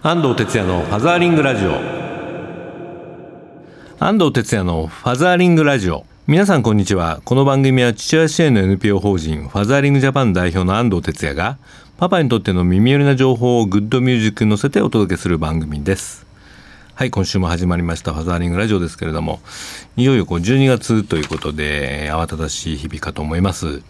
安藤哲也のファザーリングラジオ。安藤哲也のファザーリングラジオ。皆さんこんにちは。この番組は父親支援の NPO 法人ファザーリングジャパン代表の安藤哲也がパパにとっての耳寄りな情報をグッドミュージックに乗せてお届けする番組です。はい今週も始まりましたファザーリングラジオですけれどもいよいよこう12月ということで慌ただしい日々かと思います。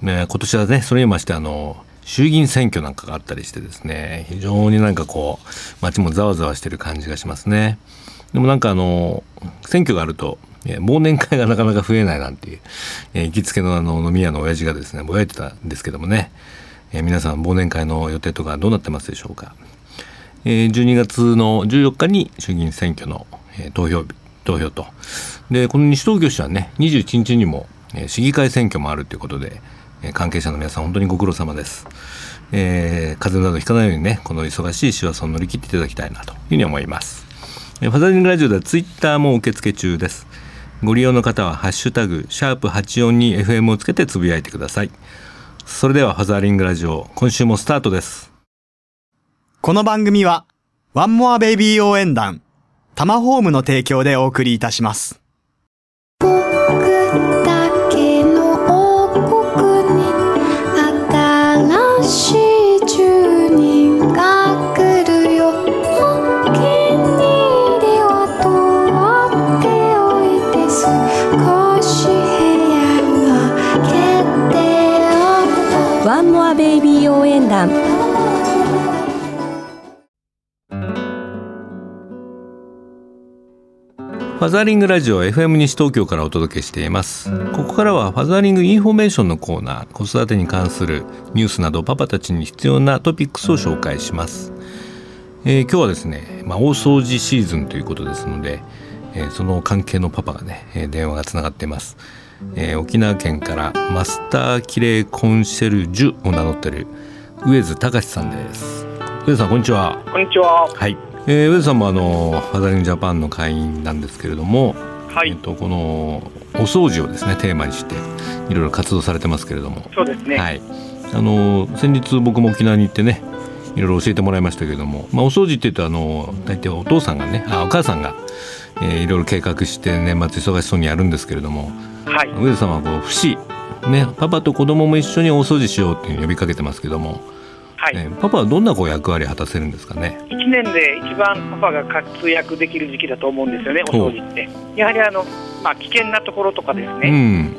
ね、今年はねそれにましてあの衆議院選挙なんかがあったりしてですね非常になんかこう街もざわざわしてる感じがしますね。でもなんかあの選挙があると忘年会がなかなか増えないなんていう、えー、行きつけのあの飲み屋の親父がですねぼやいてたんですけどもね、えー、皆さん忘年会の予定とかどうなってますでしょうか、えー、12月の14日に衆議院選挙の、えー、投票日投票と。でこの西東京市はね21日にも、えー、市議会選挙もあるということで関係者の皆さん本当にご苦労様です。えー、風邪などひかないようにね、この忙しい師走を乗り切っていただきたいなというふうに思います。ファザリングラジオではツイッターも受付中です。ご利用の方はハッシュタグ、シャープ 842FM をつけてつぶやいてください。それではファザリングラジオ、今週もスタートです。この番組は、ワンモアベイビー応援団、タマホームの提供でお送りいたします。ti. ファザーリングラジオ FM 西東京からお届けしています。ここからはファザーリングインフォメーションのコーナー子育てに関するニュースなどパパたちに必要なトピックスを紹介します、えー、今日はですね、まあ、大掃除シーズンということですので、えー、その関係のパパがね、え電話がつながっています、えー、沖縄県からマスターキレイコンシェルジュを名乗っている上津隆さんです。上津さんこんにちは。こんにちは。はいえー、上田さんもあのファザリングジャパンの会員なんですけれども、はい、えっと、このお掃除をですねテーマにしていろいろ活動されてますけれども。そうですね、はい、あの先日僕も沖縄に行ってねいろいろ教えてもらいましたけれども、まあ、お掃除っていうとあの大体お父さんがねあお母さんが、えー、いろいろ計画して年末忙しそうにやるんですけれども、はい、上田さんはこう節ねパパと子供も一緒にお掃除しようっていう呼びかけてますけども。はい。えー、パパはどんなこう役割を果たせるんですかね？1年で一番パパが活躍できる時期だと思うんですよね、お掃除って。やはりあの、まあ、危険なところとかですね、うん、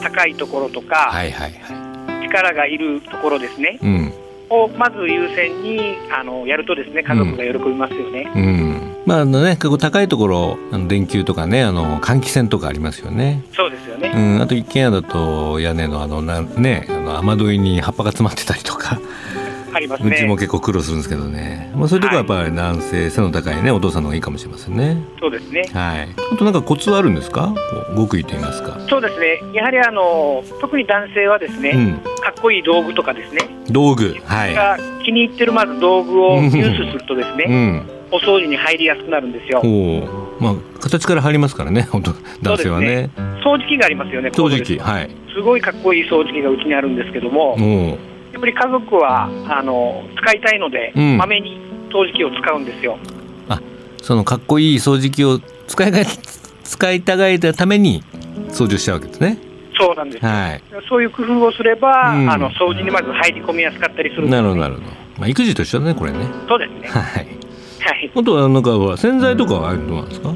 高いところとか、はいはいはい、力がいるところですね、うん、をまず優先にあのやるとですね家族が喜びますよね。うん、うん。まああのね、結構高いところ、あの電球とかね、あの換気扇とかありますよね。そうですよね。うん、あと一軒家だと屋根のあのなね、あの雨どいに葉っぱが詰まってたりとか。ありますね。うちも結構苦労するんですけどね。まあそういうところはやっぱり男性、背の高いねお父さんの方がいいかもしれませんね。そうですね。はい。あとなんかコツはあるんですか？極意と言いますか？そうですね。やはりあの特に男性はですね、うん、かっこいい道具とかですね。道具。はい。が気に入ってるまず道具を入手するとですね。うんお掃除に入りやすくなるんですよ。まあ形から入りますからね、本 当男性はね、ね、掃除機がありますよね。掃除機、はい。すごいかっこいい掃除機がうちにあるんですけども、やっぱり家族はあの使いたいので、ま、め、に掃除機を使うんですよ。あそのかっこいい掃除機を使いが使いたがいたために掃除しちゃうわけですね。そうなんです、はい、そういう工夫をすれば、うん、あの掃除にまず入り込みやすかったりする、ね、なるほどなるほど、まあ、育児と一緒だねこれね。そうですね。はい、はい、あとはなんか洗剤とかはどうなんですか、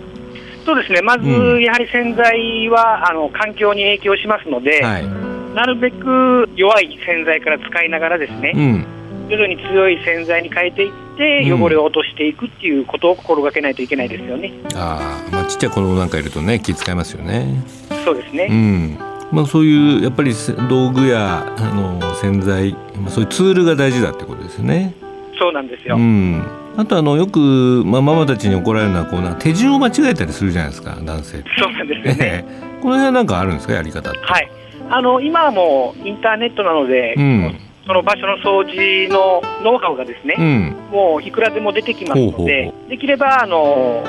そうですね。まず、やはり洗剤はあの環境に影響しますので、はいなるべく弱い洗剤から使いながらですね、うん、徐々に強い洗剤に変えていって汚れを落としていくっていうことを心がけないといけないですよね。ああ、まあちっちゃい子供なんかいるとね気遣いますよね。そうですね。うん。まあそういうやっぱり道具やあの洗剤、まあそういうツールが大事だってことですよね。そうなんですよ。うん。あとあのよく、まあ、ママたちに怒られるのはこうな手順を間違えたりするじゃないですか男性そうなんですよね この辺は何かあるんですかやり方ってはいあの今はもうインターネットなので、うん、その場所の掃除のノウハウがですね、うん、もういくらでも出てきますので、できればあの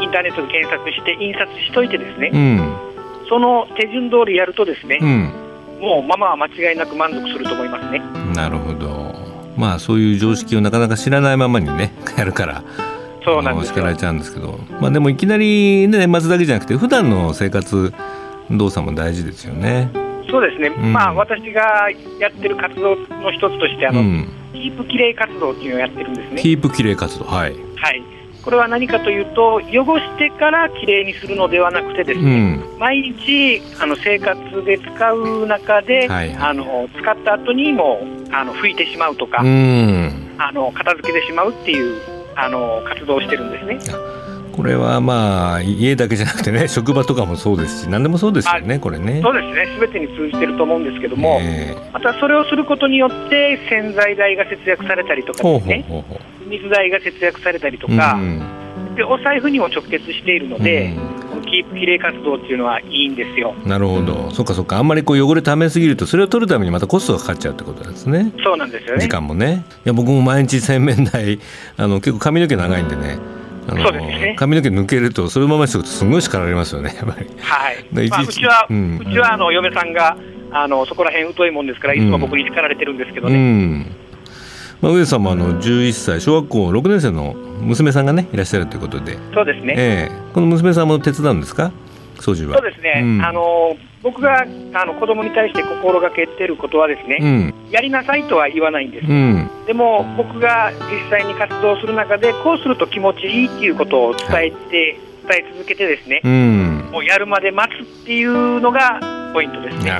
インターネットで検索して印刷しといてですね、うん、その手順通りやるとですね、もうママは間違いなく満足すると思いますね。なるほど。まあそういう常識をなかなか知らないままにね やるからそうなん叱られちゃうんですけど、まあ、でもいきなり、ね、年末だけじゃなくて普段の生活動作も大事ですよね。そうですね、うん、まあ、私がやってる活動の一つとしてあの、うん、キープきれい活動っていうのをやってるんですね。キープきれい活動はい、はい、これは何かというと汚してからきれいにするのではなくてですね、うん、毎日あの生活で使う中で、はいはい、あの使った後にもあの拭いてしまうとか、あの片付けてしまうっていうあの活動をしてるんですね。これはまあ家だけじゃなくてね 職場とかもそうですし何でもそうですよね、これね。そうですね。すべてに通じてると思うんですけども、え。ー、またそれをすることによって洗剤代が節約されたりとかですね。水代が節約されたりとか、うん、でお財布にも直結しているので、うん、キープきれい活動っていうのはいいんですよ。なるほど。そっかそっか。あんまりこう汚れためすぎるとそれを取るためにまたコストがかかっちゃうってことですね。そうなんですよね。時間もね。いや僕も毎日洗面台あの結構髪の毛長いんでねそうですね、髪の毛抜けるとそのままにするとすごい叱られますよねやっぱり。はい、まあ、うちは、うん、うちはあの嫁さんがあのそこら辺疎いもんですからいつも僕に叱られてるんですけどね、うん、まあ、上さんもあの11歳小学校6年生の娘さんがねいらっしゃるということで。そうですね、えー、この娘さんも手伝うんですか？そうですね、うん、あの僕があの子供に対して心がけてることはですね、うん、やりなさいとは言わないんです、うん、でも僕が実際に活動する中でこうすると気持ちいいっていうことを伝えて、伝え続けてですね、うん、もうやるまで待つっていうのがポイントですね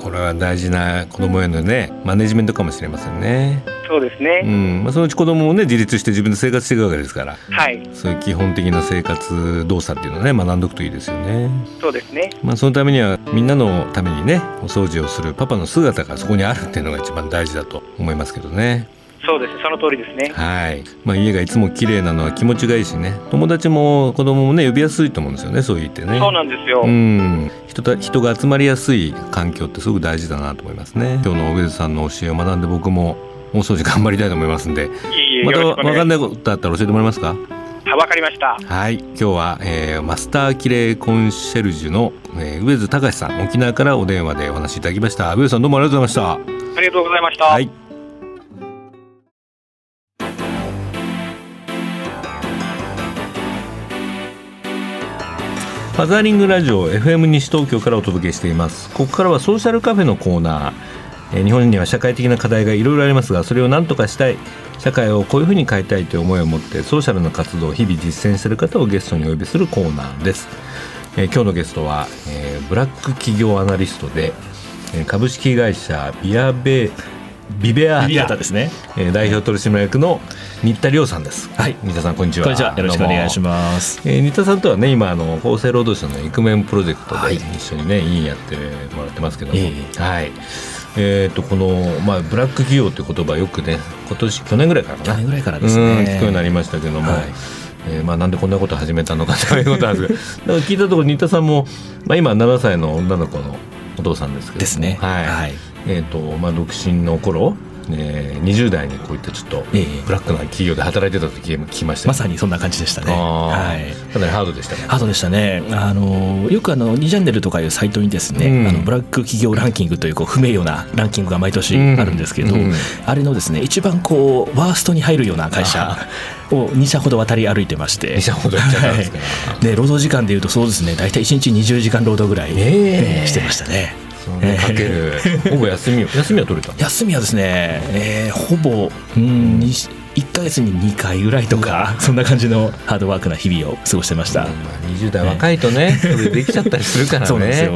これは大事な子供へのねマネジメントかもしれませんね。そうですね、うん。まあ、そのうち子供もね自立して自分で生活していくわけですから、はい、そういう基本的な生活動作っていうのをね学んでおくといいですよね。そうですね、まあ、そのためにはみんなのためにねお掃除をするパパの姿がそこにあるっていうのが一番大事だと思いますけどねそうです。その通りですね。はい、まあ、家がいつも綺麗なのは気持ちがいいしね。友達も子供もね呼びやすいと思うんですよねそう言ってね。そうなんですよ。うん。人た人が集まりやすい環境ってすごく大事だなと思いますね。今日の上津さんの教えを学んで僕も大掃除頑張りたいと思いますんで。また分かんないことあったら教えてもらえますか？わかりました。はい。今日は、えー、マスターキレイコンシェルジュの、えー、上津隆さん沖縄からお電話でお話しいただきました。上津さんどうもありがとうございました。ありがとうございました、はいファザーリングラジオ FM 西東京からお届けしています。ここからはソーシャルカフェのコーナー。日本には社会的な課題がいろいろありますがそれを何とかしたい。社会をこういうふうに変えたいという思いを持ってソーシャルな活動を日々実践している方をゲストにお呼びするコーナーです、えー、今日のゲストは、えー、ブラック企業アナリストで株式会社ビアベービベアータですね、えー、代表取締役の新田亮さんです。はい、新田さんこんにちは。こんにちは。よろしくお願いします。えー、新田さんとはね今あの厚生労働省のイクメンプロジェクトで一緒にね、はい、委員やってもらってますけども、えー、はい。えーと、この、まあ、ブラック企業という言葉よくね今年去年ぐらいから去年ぐらいからですね。聞くようになりましたけども、はい、えー、まあ、なんでこんなこと始めたのかということなんですけど 聞いたところ新田さんも、まあ、今7歳の女の子のお父さんですけどですね。はい、はい、えーとまあ、独身の頃えー、20代にこういったちょっとブラックな企業で働いてた時聞きました、まさにそんな感じでしたね、はい、かなりハードでしたね。ハードでしたね。あのよくあの2チャンネルとかいうサイトにですね、うん、あのブラック企業ランキングというこう不名誉なランキングが毎年あるんですけど、うん。うん、あれのですね一番こうワーストに入るような会社を2社ほど渡り歩いてまして2社ほど行っちゃったんですか、はい、で労働時間でいうとそうですね大体1日20時間労働ぐらい、えー、してましたねかける、ほぼ休み休みは取れた休みはですね、えー、ほぼ、うん、1か月に2回ぐらいとか、そんな感じのハードワークな日々を過ごしてました、うん、まあ、20代若いとね、それできちゃったりするからね。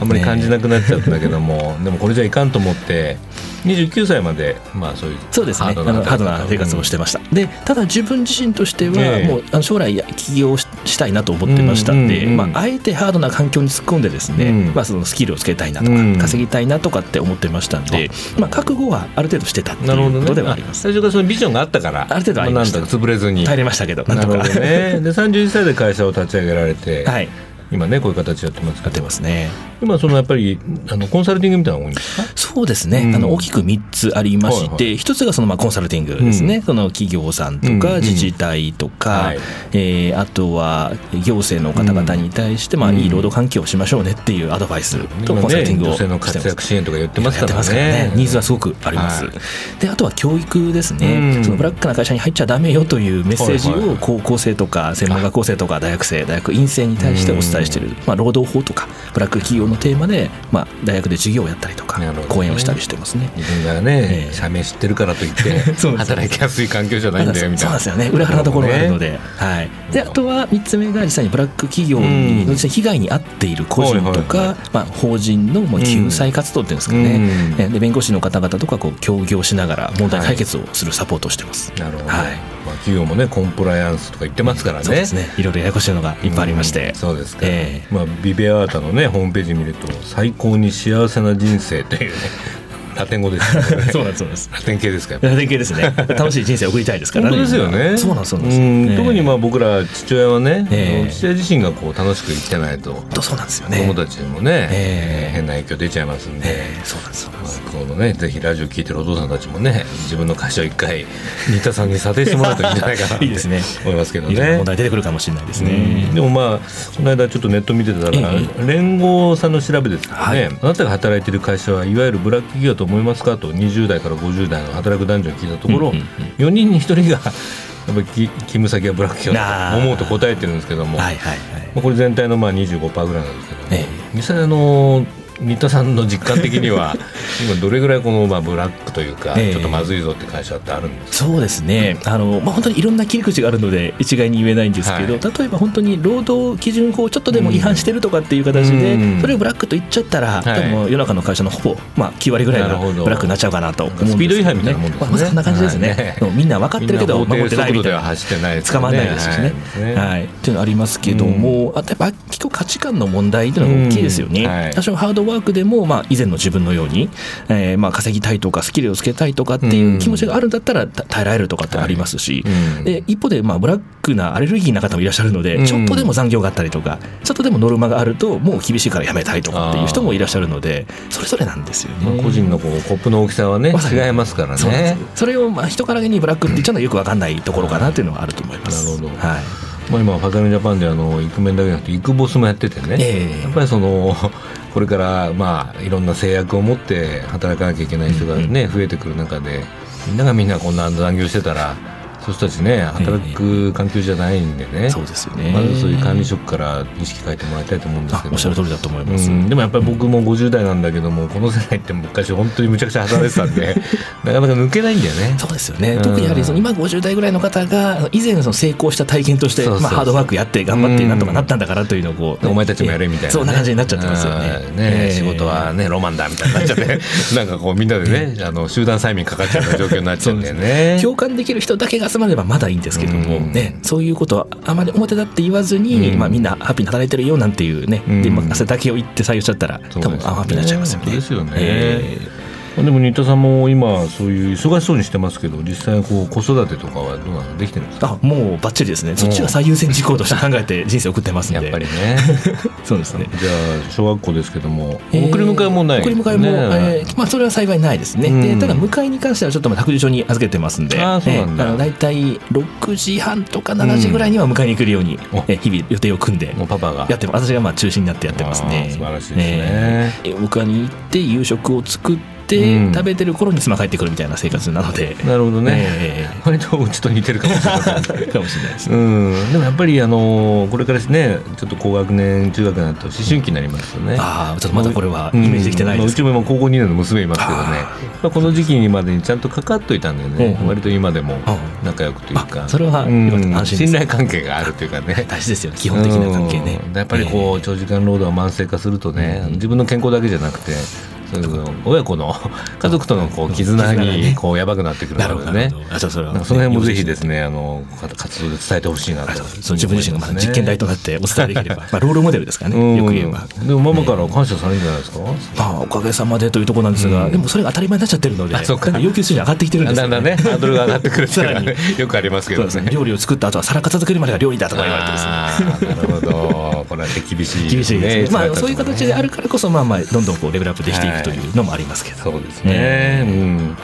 あんまり感じなくなっちゃったけども、でもこれじゃいかんと思って29歳まで、まあ、そういうそうですね。ハードな生活をしてました、うん、でただ自分自身としては、もうあの将来起業したいなと思ってましたんで、まあ、あえてハードな環境に突っ込んでですね、うん、まあ、そのスキルをつけたいなとか、稼ぎたいなとかって思ってましたんで、まあ、覚悟はある程度してたっていうことではあります、ね、最初からそのビジョンがあったからある程度ありました、まあ、潰れずに。入れましたけどなるほどね。で 31歳で会社を立ち上げられて、はい今ねこういう形やってますやってますね。今そのやっぱりあのコンサルティングみたいなのが多いんですか？そうですね、うん、あの大きく3つありまして、はいはい、1つがそのまあコンサルティングですね、うん、その企業さんとか自治体とか、うんうん、えー、あとは行政の方々に対して、まあ、いい労働環境をしましょうねっていうアドバイスとコンサルティングを、ね、女性の活躍支援とか言ってますからね。ねニーズはすごくあります、はい、であとは教育ですね、そのブラックな会社に入っちゃだめよというメッセージを高校生とか専門学校生とか大学生大学院生に対してお伝えしている、まあ、労働法とかブラック企業のテーマで、まあ、大学で授業をやったりとか、講演をしたりしてますね。自分がね、えー、社名知ってるからといって 働きやすい環境じゃないんだよみたいな。そうなんですよね。裏腹なところがあるので,、はい、であとは3つ目が実際にブラック企業にの被害に遭っている個人とか、まあ、法人の救済活動っていうんですかね、で弁護士の方々とかこう協業しながら問題解決をするサポートをしてます。なるほど、はい。まあ、企業もねコンプライアンスとか言ってますからね、そうですね。いろいろややこしいのがいっぱいありまして、うん、そうですか、えー、まあ、ビベアータのねホームページ見ると最高に幸せな人生というねラテン語です、ね、そうなんそうです。ラテン系ですかラテン系ですね。楽しい人生を送りたいですからね。本当ですよね。そうなんそうなん、特にまあ僕ら父親はね、えー、父親自身がこう楽しく生きてないとそうなんですよね。子供たちにもね、えー、変な影響出ちゃいますんで、えー、そうなんですそうなんです。このねぜひラジオ聞いてるお父さんたちもね自分の会社を一回新田さんに査定してもらうといいんじゃないかな いいですね。思いますけどね。問題出てくるかもしれないですね。でもまあこの間ちょっとネット見てたら、連合さんの調べですけどね、はい、あなたが働いている会社はいわゆるブラック企業と思いますか？と20代から50代の働く男女に聞いたところ、うんうんうん、4人に1人がやっぱり勤務先はブラック企業と思うと答えてるんですけども、はいはいはい、これ全体のまあ25%ぐらいなんですけど、ね、実際あの新田さんの実感的には 今どれぐらいこのまあブラックというか、ちょっとまずいぞって会社ってあるんですそうですね。あの、まあ、本当にいろんな切り口があるので一概に言えないんですけど、はい、例えば本当に労働基準法ちょっとでも違反してるとかっていう形で、うん、それをブラックと言っちゃったら、うん、多分世の中の会社のほぼ、まあ、9割ぐらいがブラックになっちゃうかなと思うんです、ね、スピード違反みたいなもんですね、まあ、そんな感じですね、はい、みんな分かってるけど守ってないみたいな。捕まらないですしね、はい。はい、っていうのありますけども、あとやっぱ結構価値観の問題っていうのが大きいですよね、はい、多少ハードワークでも、まあ、以前の自分のように、えー、まあ稼ぎたいとかスキルをつけたいとかっていう気持ちがあるんだったら耐えられるとかってありますし、はい、で一方でまあブラックなアレルギーな方もいらっしゃるので、ちょっとでも残業があったりとかちょっとでもノルマがあるともう厳しいからやめたいとかっていう人もいらっしゃるのでそれぞれなんですよね、まあ、個人のこうコップの大きさはね違いますからね。それをまあ人からげにブラックって言っちゃうのはよく分かんないところかなっていうのはあると思います。なるほど、はい。まあ、今ファカルジャパンであのイクメンだけじゃなくてイクボスもやっててね、えー、やっぱりそのこれからまあいろんな制約を持って働かなきゃいけない人がね、増えてくる中でみんながみんなこんな残業してたらそういう人たちね働く環境じゃないんでね、えー、そうですよね。まずそういう管理職から意識変えてもらいたいと思うんですけど。おっしゃる通りだと思います、うん、でもやっぱり僕も50代なんだけどもこの世代って昔本当にむちゃくちゃ働いてたんで なかなか抜けないんだよね。そうですよね、うん、特にやはりその今50代ぐらいの方が以前その成功した体験としてまあ、ハードワークやって頑張ってなんとかなったんだからというのをこう、お前たちもやれみたいな、ね、そんな感じになっちゃってますよね。ね、えー、仕事はねロマンだみたいになっちゃって。なんかこうみんなでねあの集団催眠かかっちゃうような状況になっちゃうんだよね。共感できる人だけが集まればまだいいんですけども、ね、そういうことはあまり表立って言わずに、まあ、みんなハッピーに働いてるよなんていうね、でまあ、汗だけを言って採用しちゃったら多分アンハッピーになっちゃいますよね。ですよね。えーでも新田さんも今そういう忙しそうにしてますけど実際こう子育てとかはどうなの？できてるんですか？あもうばっちりですね。そっちが最優先事項として考えて人生送ってますんで。やっぱりね。そうですね。じゃあ小学校ですけども、えー、送り迎えもない、送り迎えも、えー、まあ、それは幸いないですね、でただ迎えに関してはちょっと託児所に預けてますんで。あそうなんだ、えー、大体6時半とか7時ぐらいには迎えに来るように、うん、え日々予定を組んでもうパパが。やって私がまあ中心になってやってますね。素晴らしいですね、えー、迎えに行って夕食を作ってて、食べてる頃に妻帰ってくるみたいな生活なので、なるほどね、えー、割とうちと似てるかもしれません かもしれないです、ね、うん、でもやっぱりあのこれからですねちょっと高学年中学になると思春期になりますよね、ああちょっとまだこれはイメージできてないです、ううちも今高校2年の娘いますけどね。まあ、この時期にまでにちゃんとかかっといたんでね、うん、割と今でも仲良くというか。それは、信頼関係があるというかね。大事ですよ。基本的な関係ね、やっぱりこう、長時間労働が慢性化するとね、自分の健康だけじゃなくてその親子の 家族とのこう絆にこうやばくなってくるのでね。あそその辺もぜひですねあの活動で伝えてほしいなと。そう。自分自身がまあ実験台となってお伝えできれば。まあロールモデルですからねよく言えば。でもママから感謝されるんじゃないですか、まあおかげさまでというところなんですが、でもそれが当たり前になっちゃってるので要求水準上がってきてるんですだんだんねハードルが上がってくるさらによくありますけどね。料理を作った後は皿片付けるまでが料理だとか言われてですね。なるほど。これは厳しい厳しいですまあそういう形であるからこそまあまあどんどんこうレベルアップできていくというのもありますけど、そうですね、うん。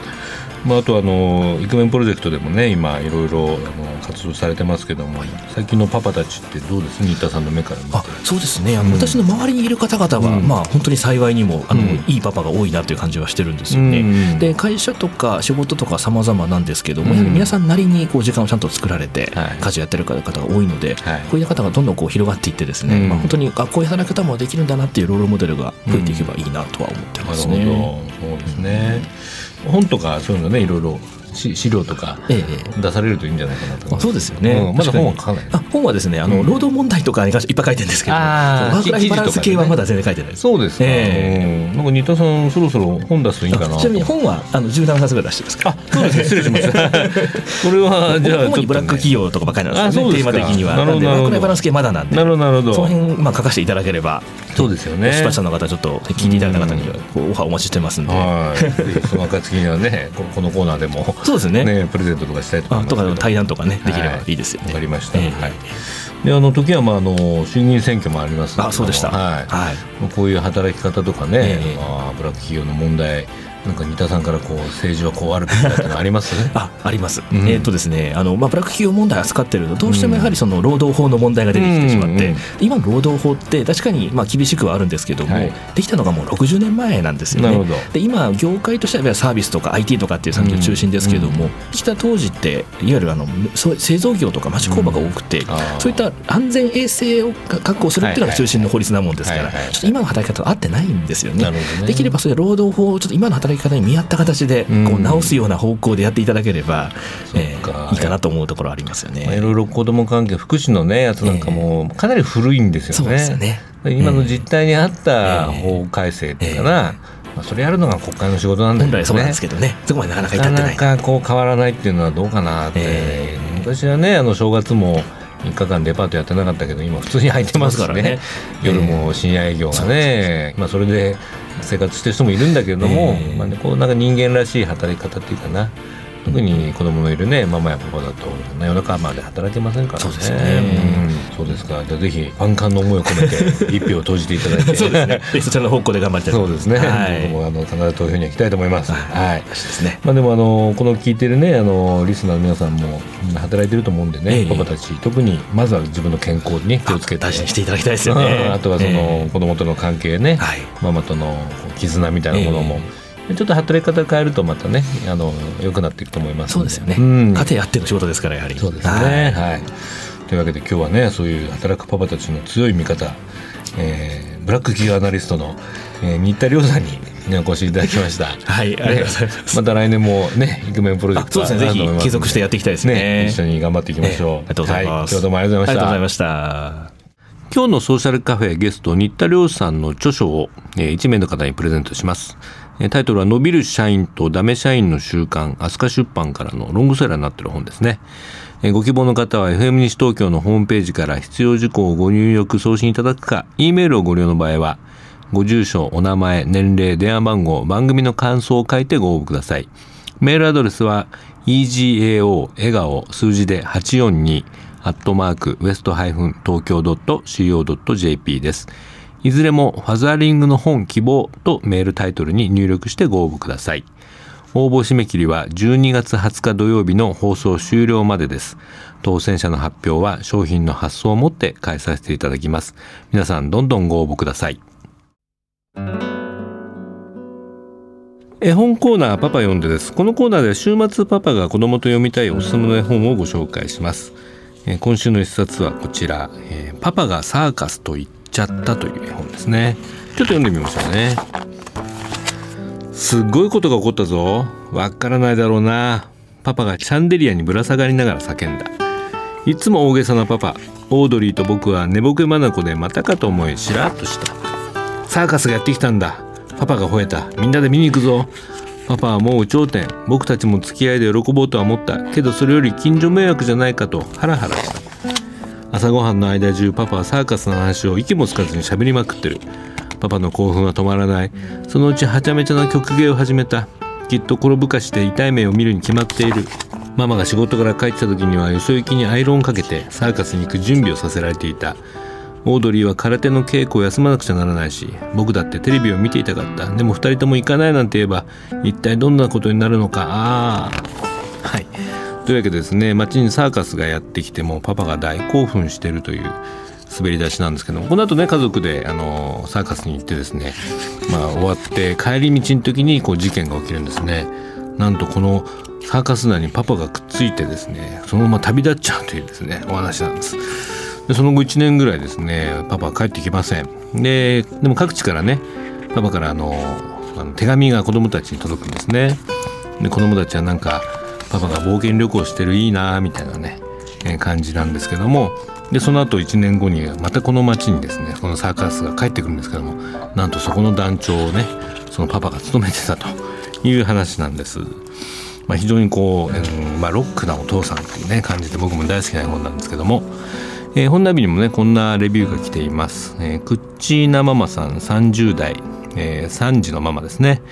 まあ、あとあのイクメンプロジェクトでもね今いろいろあの活動されてますけども最近のパパたちってどうです？新田さんの目から見て。あそうですね。あの、うん、私の周りにいる方々は、うん、まあ、本当に幸いにもあの、うん、いいパパが多いなという感じはしてるんですよね。で会社とか仕事とか様々なんですけども、皆さんなりにこう時間をちゃんと作られて、家事やってる方が多いので、はい、こういう方がどんどんこう広がっていってですね、まあ、本当にあこういう働き方もできるんだなっていうロールモデルが増えていけばいいなとは思ってますね。そうですね本とかそういうのねいろいろ資料とか出されるといいんじゃないかなと、そうですよね、うん、まだ本は書かない。あ本はですねあの、労働問題とかに関していっぱい書いてるんですけどワークライフバランス系はまだ全然書いてないそうですか、えー、なんか新田さんそろそろ本出すといいかな。ちなみに本はあの17冊ぐらい出してますか？らあそうですね。失礼します。これはじゃあ主にブラック企業とかばかりなんですよね。テーマ的には。なのでワークライフバランス系まだなんで。なるほど。なるほどその辺まあ書かせていただければそうですよね。出版社の方ちょっと聞いていただいた方にはオファーお待ちしてますんで、はい、その暁にはねこのコーナーでもそうですね。ねプレゼントとかしたいと思いますとか対談とかねできればいいですよね。わ、かりました、はい。であの時はまああの衆議院選挙もありますあそうでした、はい、はい、こういう働き方とかね、えー、まあ、ブラック企業の問題なんか三田さんからこう政治はこうあるべきだってのあります？ああります、うん、えっ、とですねあの、まあ、ブラック企業問題扱ってるとどうしてもやはりその労働法の問題が出てきてしまって、うんうんうん、今の労働法って確かにまあ厳しくはあるんですけども、はい、できたのがもう60年前なんですよね。で今業界としてはサービスとか IT とかっていう産業中心ですけども、うんうん、来た当時っていわゆるあの製造業とか町工場が多くて、うん、そういった安全衛生を確保するっていうのが中心の法律なもんですから、ちょっと今の働き方と合ってないんですよね。ね。できればそれ労働法をちょっと今の働き方に見合った形形でこう直すような方向でやっていただければ、うん、えー、いいかなと思うところありますよね。いろいろ子ども関係福祉のねやつなんかもかなり古いんですよね。えー、ね。今の実態に合った法改正っていうかな、まあ、それやるのが国会の仕事なんだけどね。そうなんですけどね。そこまでなかなか至ってない。なかなかこう変わらないっていうのはどうかなって。えー、私はねあの正月も3日間デパートやってなかったけど今普通に入ってますからね、ね、夜も深夜営業がね、えー、まあ、それで生活してる人もいるんだけれども、えー、まあね、こうなんか人間らしい働き方っていうかな特に子供のいるねママやパパだと夜中まで働けませんからね。そうですね。うん、そうですか。じゃあぜひ万感の思いを込めて 一票を投じていただいて、そうですね。そちらの方向で頑張りたいそうですね。はい、僕もあの必ず投票に行きたいと思います。はい。ですね。まあでもあのこの聞いてるねあのリスナーの皆さんも働いてると思うんでね、えー、パパたち特にまずは自分の健康にね気をつけて大事にしていただきたいですよね。あとはその、えー、子供との関係ね、はい、ママとの絆みたいなものも。えーちょっと働き方変えるとまたねあの良くなっていくと思いますそうですよね、うん、家庭あっての仕事ですからやはりそうですねはい、はい、というわけで今日はねそういう働くパパたちの強い味方、えー、ブラック企業アナリストの、えー、新田亮さんにね、お越しいただきました。はい、ありがとうございます。また来年もね、イクメンプロジェクトそうですね、ぜひ継続してやっていきたいですね。ね一緒に頑張っていきましょう。ありがとうございます。今日どうもありがとうございました。ありがとうございました。今日のソーシャルカフェゲスト、新田亮さんの著書を、えー、1名の方にプレゼントします。タイトルは伸びる社員とダメ社員の習慣、飛鳥出版からのロングセラーになっている本ですね。ご希望の方は FM 西東京のホームページから必要事項をご入力送信いただくか、E メールをご利用の場合は、ご住所、お名前、年齢、電話番号、番組の感想を書いてご応募ください。メールアドレスは egao 笑顔数字で842アットマークウエストハイフン東京 .co.jp です。いずれもファザーリングの本希望とメールタイトルに入力してご応募ください。応募締め切りは12月20日土曜日の放送終了までです。当選者の発表は商品の発送をもって返させていただきます。皆さんどんどんご応募ください。絵本コーナーパパ読んでです。このコーナーでは週末パパが子供と読みたいおすすめの絵本をご紹介します。今週の一冊はこちら、パパがサーカスと言っちゃったという絵本ですね。ちょっと読んでみましょうね。すっごいことが起こったぞ。わからないだろうな。パパがシャンデリアにぶら下がりながら叫んだ。いつも大げさなパパオードリーと僕は寝ぼけ眼でまたかと思いしらっとした。サーカスがやってきたんだ。パパが吠えた。みんなで見に行くぞ。パパはもう頂点。僕たちも付き合いで喜ぼうとは思った。けどそれより近所迷惑じゃないかとハラハラした。朝ごはんの間中パパはサーカスの話を息もつかずに喋りまくってる。パパの興奮は止まらない。そのうちはちゃめちゃな曲芸を始めた。きっと転ぶかして痛い目を見るに決まっている。ママが仕事から帰ってた時にはよそ行きにアイロンかけてサーカスに行く準備をさせられていた。オードリーは空手の稽古を休まなくちゃならないし僕だってテレビを見ていたかった。でも2人とも行かないなんて言えば一体どんなことになるのか。ああはい。というわけでですね街にサーカスがやってきてもパパが大興奮してるという滑り出しなんですけどもこの後ね家族であのサーカスに行ってですねまあ終わって帰り道の時にこう事件が起きるんですね。なんとこのサーカス内にパパがくっついてですねそのまま旅立っちゃうというですねお話なんです。でその後1年ぐらいですねパパは帰ってきません。ででも各地からねパパからあのあの手紙が子供たちに届くんですね。で子供たちはなんかパパが冒険旅行してるいいなみたいなね、え感じなんですけどもでその後1年後にまたこの町にですねこのサーカスが帰ってくるんですけどもなんとそこの団長をねそのパパが務めてたという話なんです。まあ、非常にこう、うんまあ、ロックなお父さんっていうね感じで僕も大好きな本なんですけども、えー、本並にもねこんなレビューが来ています、えー、クッチーナママさん30代、えー、3児のママですね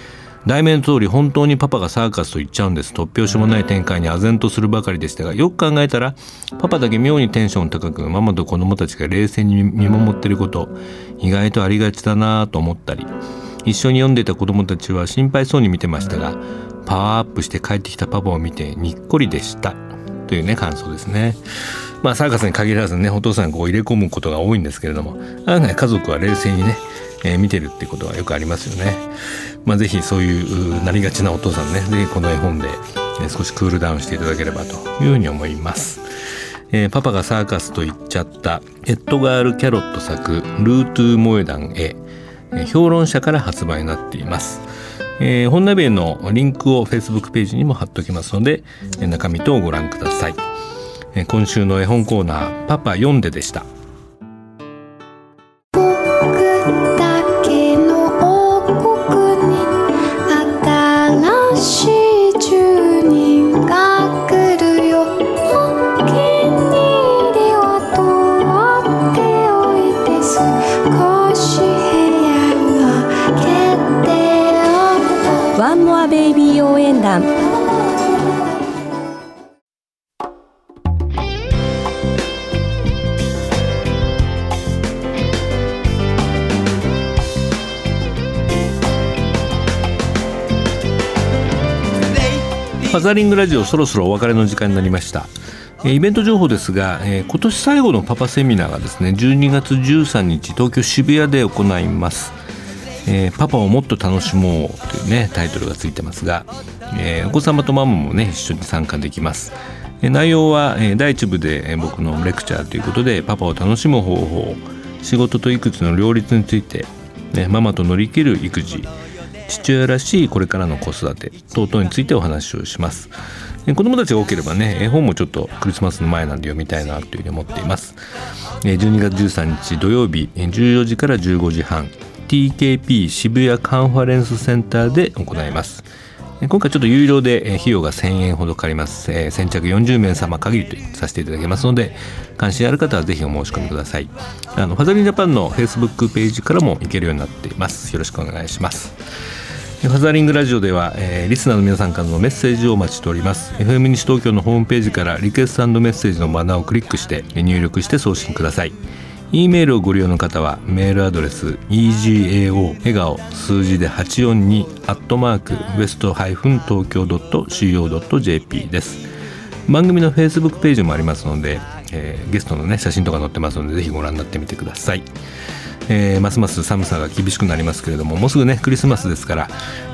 題名の通り本当にパパがサーカスと言っちゃうんです突拍子もない展開に唖然とするばかりでしたがよく考えたらパパだけ妙にテンション高くママと子供たちが冷静に見守ってること意外とありがちだなぁと思ったり一緒に読んでいた子供たちは心配そうに見てましたがパワーアップして帰ってきたパパを見てにっこりでしたというね感想ですね。まあサーカスに限らずねお父さんこう入れ込むことが多いんですけれども案外家族は冷静にね、えー、見てるってことはよくありますよね。まあぜひそういうなりがちなお父さんねぜひこの絵本で、え少しクールダウンしていただければというふうに思います。えー、パパがサーカスと言っちゃったエッドガール・キャロット作「ルートゥー・モエダンへ」評論者から発売になっています。えー、本鍋のリンクを Facebook ページにも貼っておきますので中身とご覧ください、え、今週の絵本コーナー「パパ読んで」でしたンモアベイビー応援団。ファザリングラジオそろそろお別れの時間になりました。イベント情報ですが、えー、今年最後のパパセミナーがですね12月13日東京渋谷で行います、えー、パパをもっと楽しもうというねタイトルがついてますが、えー、お子様とママもね一緒に参加できます、え内容は、え第一部で、え僕のレクチャーということでパパを楽しむ方法仕事と育児の両立について、ね、ママと乗り切る育児父親らしいこれからの子育て等々についてお話をします。子供たちが多ければね絵本もちょっとクリスマスの前なんで読みたいなというふうに思っています。12月13日土曜日14時から15時半。TKP 渋谷カンファレンスセンターで行います。今回ちょっと有料で費用が1000円ほどかかります、先着40名様限りとさせていただきますので関心ある方はぜひお申し込みください。あのファザリンジャパンの Facebook ページからも行けるようになっています。よろしくお願いします。ファザリングラジオでは、えー、リスナーの皆さんからのメッセージをお待ちしております。FM 西東京のホームページからリクエストメッセージのバナーをクリックして入力して送信ください。E メールをご利用の方はメールアドレス egao 笑顔数字で842アットマークウエスト東京 .co.jp です。番組の Facebook ページもありますので、えー、ゲストのね写真とか載ってますのでぜひご覧になってみてください。えー、ますます寒さが厳しくなりますけれどももうすぐねクリスマスですから、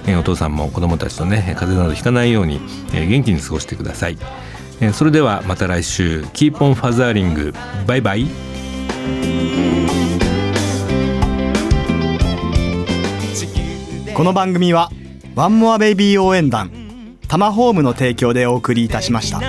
えー、お父さんも子供たちとね風邪などひかないように、えー、元気に過ごしてください、え、それではまた来週。キーポンファザーリングバイバイこの番組はワンモアベイビー応援団タマホームの提供でお送りいたしました。